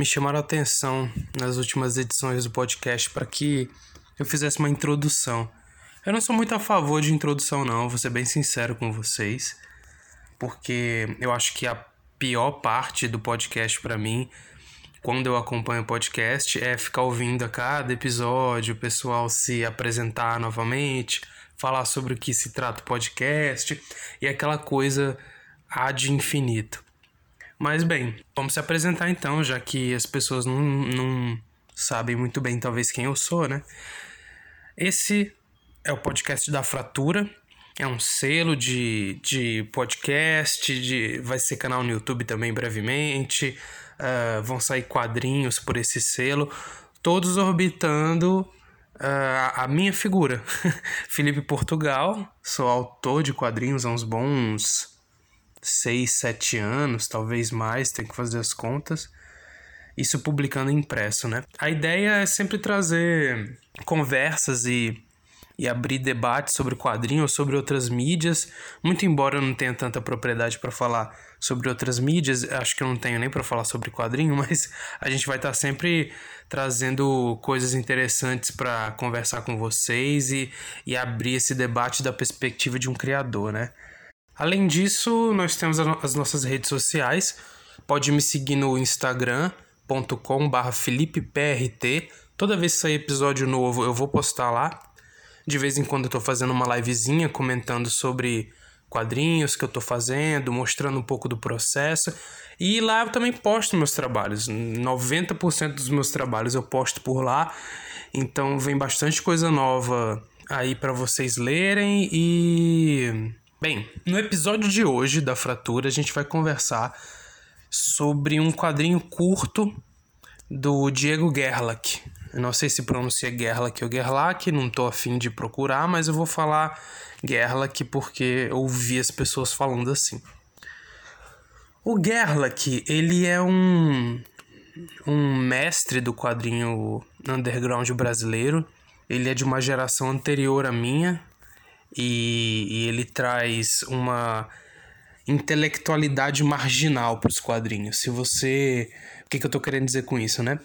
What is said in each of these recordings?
me chamaram a atenção nas últimas edições do podcast para que eu fizesse uma introdução. Eu não sou muito a favor de introdução, não, vou ser bem sincero com vocês, porque eu acho que a pior parte do podcast para mim, quando eu acompanho o podcast, é ficar ouvindo a cada episódio, o pessoal se apresentar novamente, falar sobre o que se trata o podcast e aquela coisa ad infinito. Mas bem, vamos se apresentar então, já que as pessoas não, não sabem muito bem, talvez, quem eu sou, né? Esse é o podcast da Fratura. É um selo de, de podcast, de, vai ser canal no YouTube também brevemente. Uh, vão sair quadrinhos por esse selo, todos orbitando uh, a minha figura. Felipe Portugal, sou autor de quadrinhos há uns bons 6, 7 anos, talvez mais, tem que fazer as contas. Isso publicando impresso, né? A ideia é sempre trazer conversas e, e abrir debates sobre quadrinhos, ou sobre outras mídias. Muito embora eu não tenha tanta propriedade para falar sobre outras mídias, acho que eu não tenho nem para falar sobre quadrinho, mas a gente vai estar tá sempre trazendo coisas interessantes para conversar com vocês e, e abrir esse debate da perspectiva de um criador, né? Além disso, nós temos as nossas redes sociais. Pode me seguir no instagram.com.br FelipePRT. Toda vez que sair episódio novo, eu vou postar lá. De vez em quando eu tô fazendo uma livezinha comentando sobre quadrinhos que eu tô fazendo, mostrando um pouco do processo. E lá eu também posto meus trabalhos. 90% dos meus trabalhos eu posto por lá. Então vem bastante coisa nova aí para vocês lerem e Bem, no episódio de hoje da Fratura, a gente vai conversar sobre um quadrinho curto do Diego Gerlach. Eu não sei se pronuncia Gerlach ou Gerlach, não tô afim de procurar, mas eu vou falar Gerlach porque eu ouvi as pessoas falando assim. O Gerlach, ele é um, um mestre do quadrinho underground brasileiro. Ele é de uma geração anterior à minha, e, e ele traz uma intelectualidade marginal para os quadrinhos. Se você. O que, que eu estou querendo dizer com isso, né?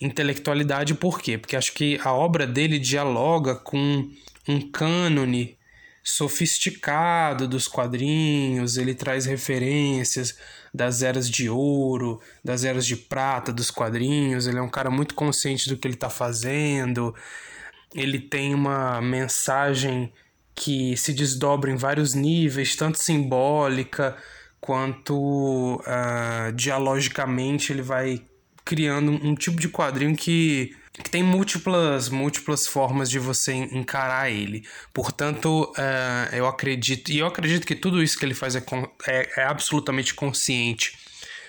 Intelectualidade por quê? Porque acho que a obra dele dialoga com um cânone sofisticado dos quadrinhos, ele traz referências das eras de ouro, das eras de prata dos quadrinhos, ele é um cara muito consciente do que ele está fazendo, ele tem uma mensagem que se desdobra em vários níveis, tanto simbólica quanto uh, dialogicamente ele vai criando um tipo de quadrinho que, que tem múltiplas múltiplas formas de você encarar ele. Portanto, uh, eu acredito e eu acredito que tudo isso que ele faz é, é, é absolutamente consciente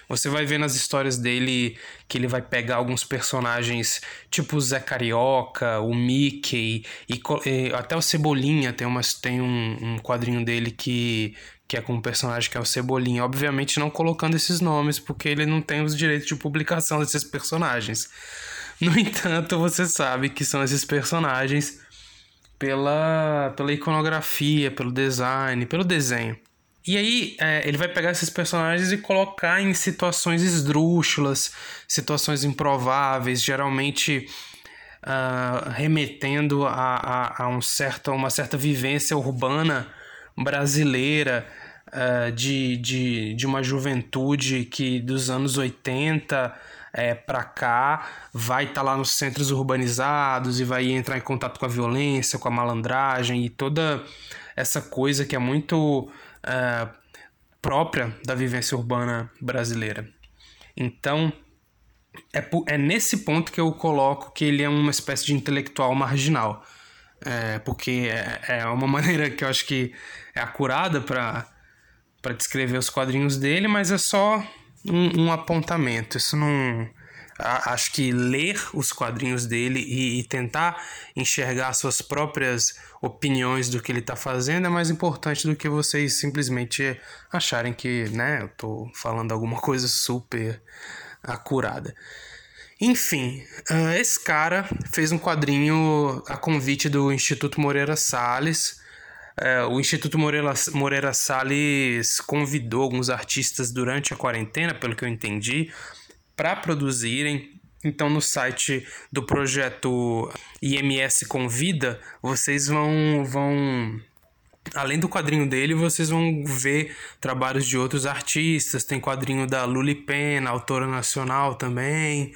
você vai ver nas histórias dele que ele vai pegar alguns personagens tipo o Zé Carioca, o Mickey e, e até o Cebolinha. Tem, umas, tem um, um quadrinho dele que, que é com um personagem que é o Cebolinha. Obviamente não colocando esses nomes, porque ele não tem os direitos de publicação desses personagens. No entanto, você sabe que são esses personagens pela, pela iconografia, pelo design, pelo desenho. E aí, é, ele vai pegar esses personagens e colocar em situações esdrúxulas, situações improváveis, geralmente uh, remetendo a, a, a, um certo, uma certa vivência urbana brasileira uh, de, de, de uma juventude que dos anos 80 é, para cá vai estar tá lá nos centros urbanizados e vai entrar em contato com a violência, com a malandragem e toda essa coisa que é muito uh, própria da vivência urbana brasileira. Então, é, é nesse ponto que eu coloco que ele é uma espécie de intelectual marginal. É, porque é, é uma maneira que eu acho que é acurada para descrever os quadrinhos dele, mas é só um, um apontamento. Isso não acho que ler os quadrinhos dele e, e, tentar enxergar suas próprias opiniões do que ele está fazendo é mais importante do que vocês simplesmente acharem que, né, eu estou falando alguma coisa super acurada. Enfim, uh, esse cara fez um quadrinho a convite do Instituto Moreira Salles. Uh, o Instituto Moreira, Moreira Salles convidou alguns artistas durante a quarentena, pelo que eu entendi, para produzirem. Então, no site do projeto IMS Convida, vocês vão, vão além do quadrinho dele, vocês vão ver trabalhos de outros artistas. Tem quadrinho da Luli Pena, autora nacional também.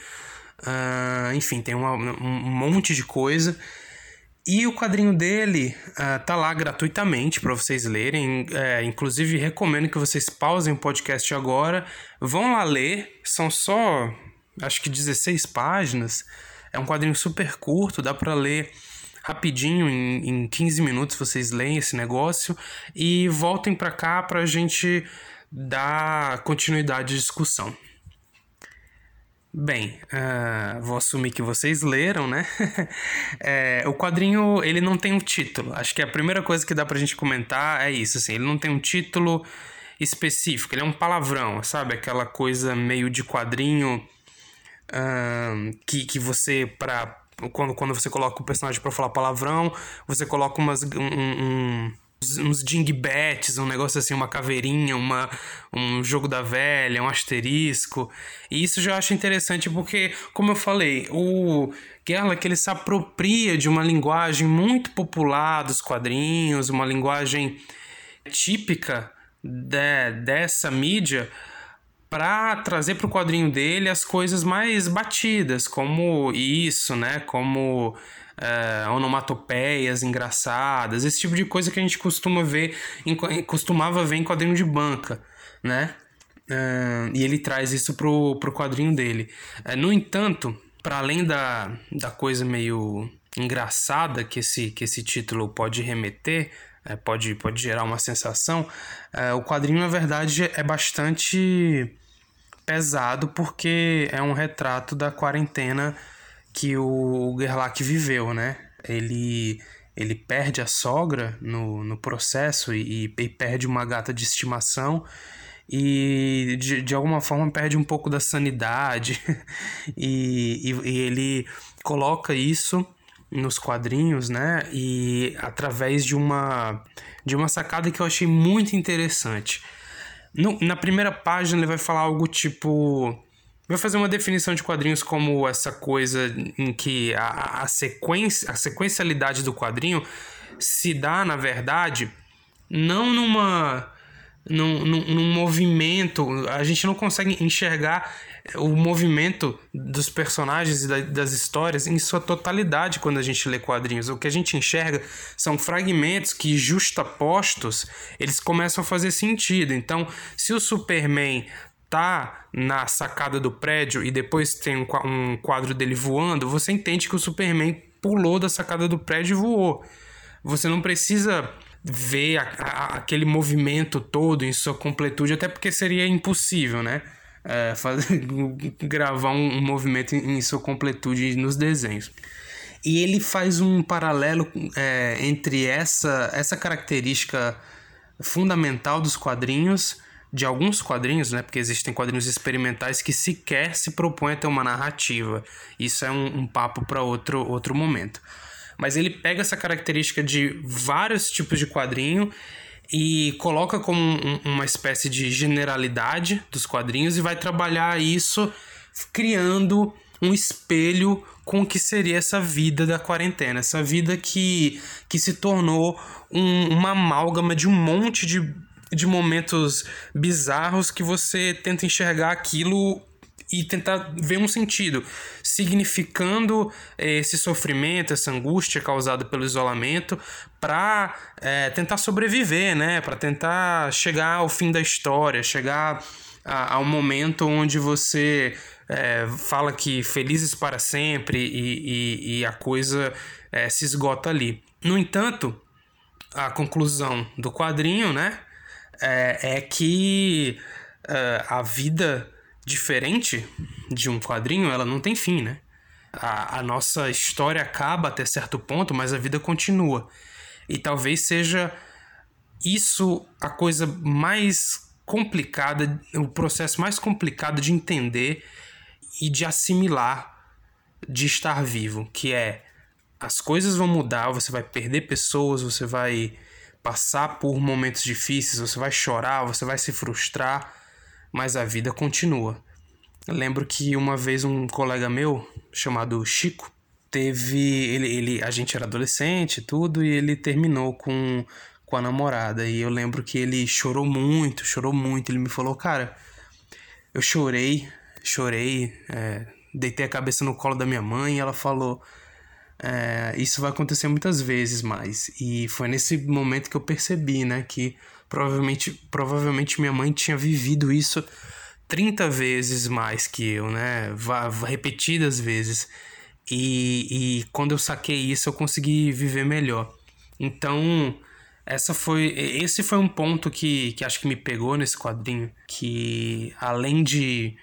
Uh, enfim, tem uma, um monte de coisa. E o quadrinho dele uh, tá lá gratuitamente para vocês lerem. É, inclusive, recomendo que vocês pausem o podcast agora. Vão lá ler. São só, acho que 16 páginas. É um quadrinho super curto, dá para ler rapidinho, em, em 15 minutos vocês leem esse negócio e voltem para cá para a gente dar continuidade à discussão. Bem, uh, vou assumir que vocês leram, né? é, o quadrinho, ele não tem um título. Acho que a primeira coisa que dá pra gente comentar é isso, assim. Ele não tem um título específico, ele é um palavrão, sabe? Aquela coisa meio de quadrinho uh, que, que você, pra, quando, quando você coloca o personagem para falar palavrão, você coloca umas... Um, um, uns dingbats, um negócio assim, uma caveirinha, uma, um jogo da velha, um asterisco. E isso já acho interessante porque, como eu falei, o Gerlach ele se apropria de uma linguagem muito popular dos quadrinhos, uma linguagem típica de, dessa mídia para trazer para o quadrinho dele as coisas mais batidas, como isso, né? Como uh, onomatopeias engraçadas, esse tipo de coisa que a gente costuma ver, em, costumava ver em quadrinho de banca, né? Uh, e ele traz isso pro, pro quadrinho dele. Uh, no entanto, para além da, da coisa meio engraçada que esse, que esse título pode remeter, pode, pode gerar uma sensação, o quadrinho, na verdade, é bastante pesado porque é um retrato da quarentena que o Gerlach viveu, né? Ele, ele perde a sogra no, no processo e, e perde uma gata de estimação e de, de alguma forma perde um pouco da sanidade e, e, e, ele coloca isso nos quadrinhos, né? E através de uma de uma sacada que eu achei muito interessante. No, na primeira página ele vai falar algo tipo Vai fazer uma definição de quadrinhos como essa coisa em que a, a, sequência, a sequencialidade do quadrinho se dá, na verdade, não numa. Num, num, num movimento. A gente não consegue enxergar o movimento dos personagens e da, das histórias em sua totalidade quando a gente lê quadrinhos. O que a gente enxerga são fragmentos que, justapostos, eles começam a fazer sentido. Então, se o Superman tá na sacada do prédio e depois tem um quadro dele voando, você entende que o Superman pulou da sacada do prédio e voou. Você não precisa ver a, a, aquele movimento todo em sua completude, até porque seria impossível, né? É, fazer, gravar um, um movimento em, em, sua completude nos desenhos. E ele faz um paralelo é, entre essa, essa característica fundamental dos quadrinhos de alguns quadrinhos, né? Porque existem quadrinhos experimentais que sequer se propõem a ter uma narrativa. Isso é um, um papo para outro, outro momento. Mas ele pega essa característica de vários tipos de quadrinho e coloca como um, uma espécie de generalidade dos quadrinhos e vai trabalhar isso criando um espelho com o que seria essa vida da quarentena, essa vida que, que se tornou um, uma amálgama de um monte de de momentos bizarros que você tenta enxergar aquilo e tentar ver um sentido, significando eh, esse sofrimento, essa angústia causada pelo isolamento, para eh, tentar sobreviver, né? Para tentar chegar ao fim da história, chegar ao momento onde você é, fala que felizes para sempre e, e, e a coisa é, se esgota ali. No entanto, a conclusão do quadrinho, né? É, é que uh, a vida diferente de um quadrinho, ela não tem fim, né? A, a nossa história acaba até certo ponto, mas a vida continua. E talvez seja isso a coisa mais complicada, o processo mais complicado de entender e de assimilar de estar vivo, que é as coisas vão mudar, você vai perder pessoas, você vai passar por momentos difíceis, você vai chorar, você vai se frustrar, mas a vida continua. lembro que uma vez um colega meu, chamado Chico, teve. Ele, ele, a gente era adolescente tudo, e ele terminou com, com a namorada. E eu lembro que ele chorou muito, chorou muito. Ele me falou, cara, eu chorei, chorei, é, deitei a cabeça no colo da minha mãe e ela falou. É, isso vai acontecer muitas vezes mais. E foi nesse momento que eu percebi, né, que provavelmente, provavelmente minha mãe tinha vivido isso 30 vezes mais que eu, né, repetidas vezes. E, e quando eu saquei isso, eu consegui viver melhor. Então, essa foi esse foi um ponto que, que acho que me pegou nesse quadrinho, que além de,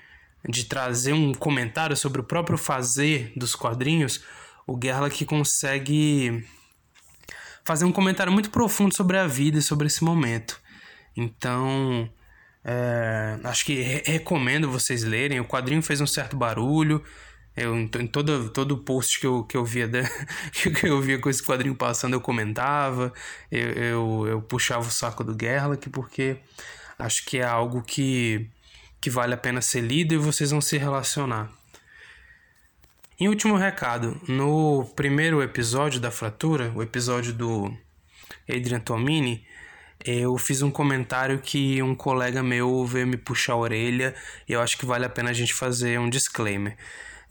de trazer um comentário sobre o próprio fazer dos quadrinhos, o que consegue fazer um comentário muito profundo sobre a vida e sobre esse momento. Então, é, acho que re recomendo vocês lerem. O quadrinho fez um certo barulho, eu, em todo, todo post que eu, que, eu via que eu via com esse quadrinho passando, eu comentava, eu, eu, eu puxava o saco do Gerlach, porque acho que é algo que, que vale a pena ser lido e vocês vão se relacionar. Em último recado, no primeiro episódio da Fratura, o episódio do Adrian Tomini, eu fiz um comentário que um colega meu veio me puxar a orelha e eu acho que vale a pena a gente fazer um disclaimer.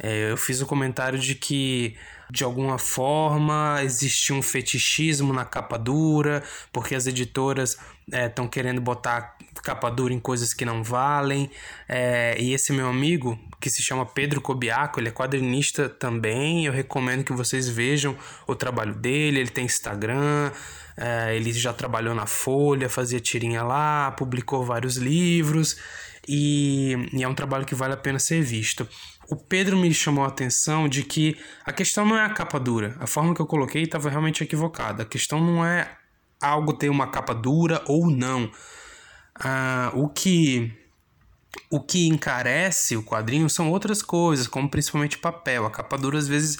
É, eu fiz o um comentário de que de alguma forma existia um fetichismo na capa dura, porque as editoras estão é, querendo botar capa dura em coisas que não valem. É, e esse meu amigo, que se chama Pedro Cobiaco, ele é quadrinista também. Eu recomendo que vocês vejam o trabalho dele. Ele tem Instagram, é, ele já trabalhou na Folha, fazia tirinha lá, publicou vários livros. E, e é um trabalho que vale a pena ser visto o Pedro me chamou a atenção de que a questão não é a capa dura. A forma que eu coloquei estava realmente equivocada. A questão não é algo ter uma capa dura ou não. Ah, o que o que encarece o quadrinho são outras coisas, como principalmente papel. A capa dura às vezes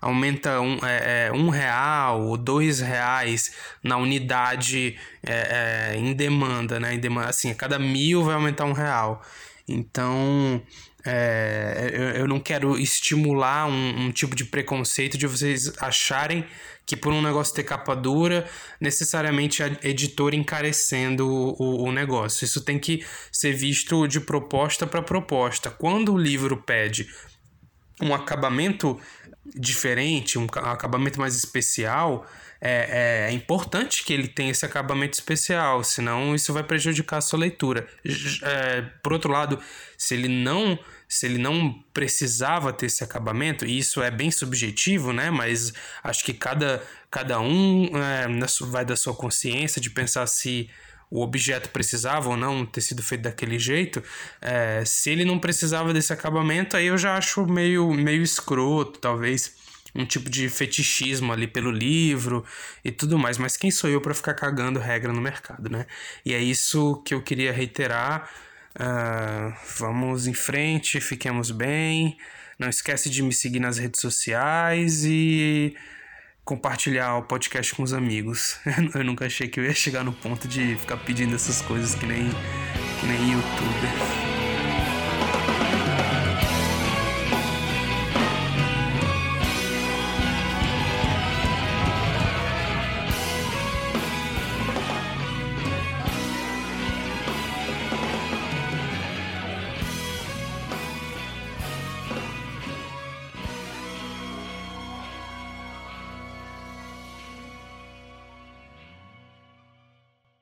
aumenta um, é, é, um real ou dois reais na unidade é, é, em demanda, né? Em demanda, assim, a cada mil vai aumentar um real. Então, é, eu, eu, não quero estimular um, um, tipo de preconceito de vocês acharem que por um negócio ter capa dura, necessariamente a editora encarecendo o, o negócio. Isso tem que ser visto de proposta para proposta. Quando o livro pede um acabamento diferente, um acabamento mais especial, é, é, é, importante que ele tenha esse acabamento especial, senão isso vai prejudicar a sua leitura. É, por outro lado, se ele não se ele não precisava ter esse acabamento, e isso é bem subjetivo, né? Mas acho que cada, cada um é, vai da sua consciência de pensar se o objeto precisava ou não ter sido feito daquele jeito. É, se ele não precisava desse acabamento, aí eu já acho meio, meio escroto, talvez um tipo de fetichismo ali pelo livro e tudo mais, mas quem sou eu para ficar cagando regra no mercado, né? E é isso que eu queria reiterar. Uh, vamos em frente, fiquemos bem. Não esquece de me seguir nas redes sociais e compartilhar o podcast com os amigos. Eu nunca achei que eu ia chegar no ponto de ficar pedindo essas coisas que nem, que nem youtuber.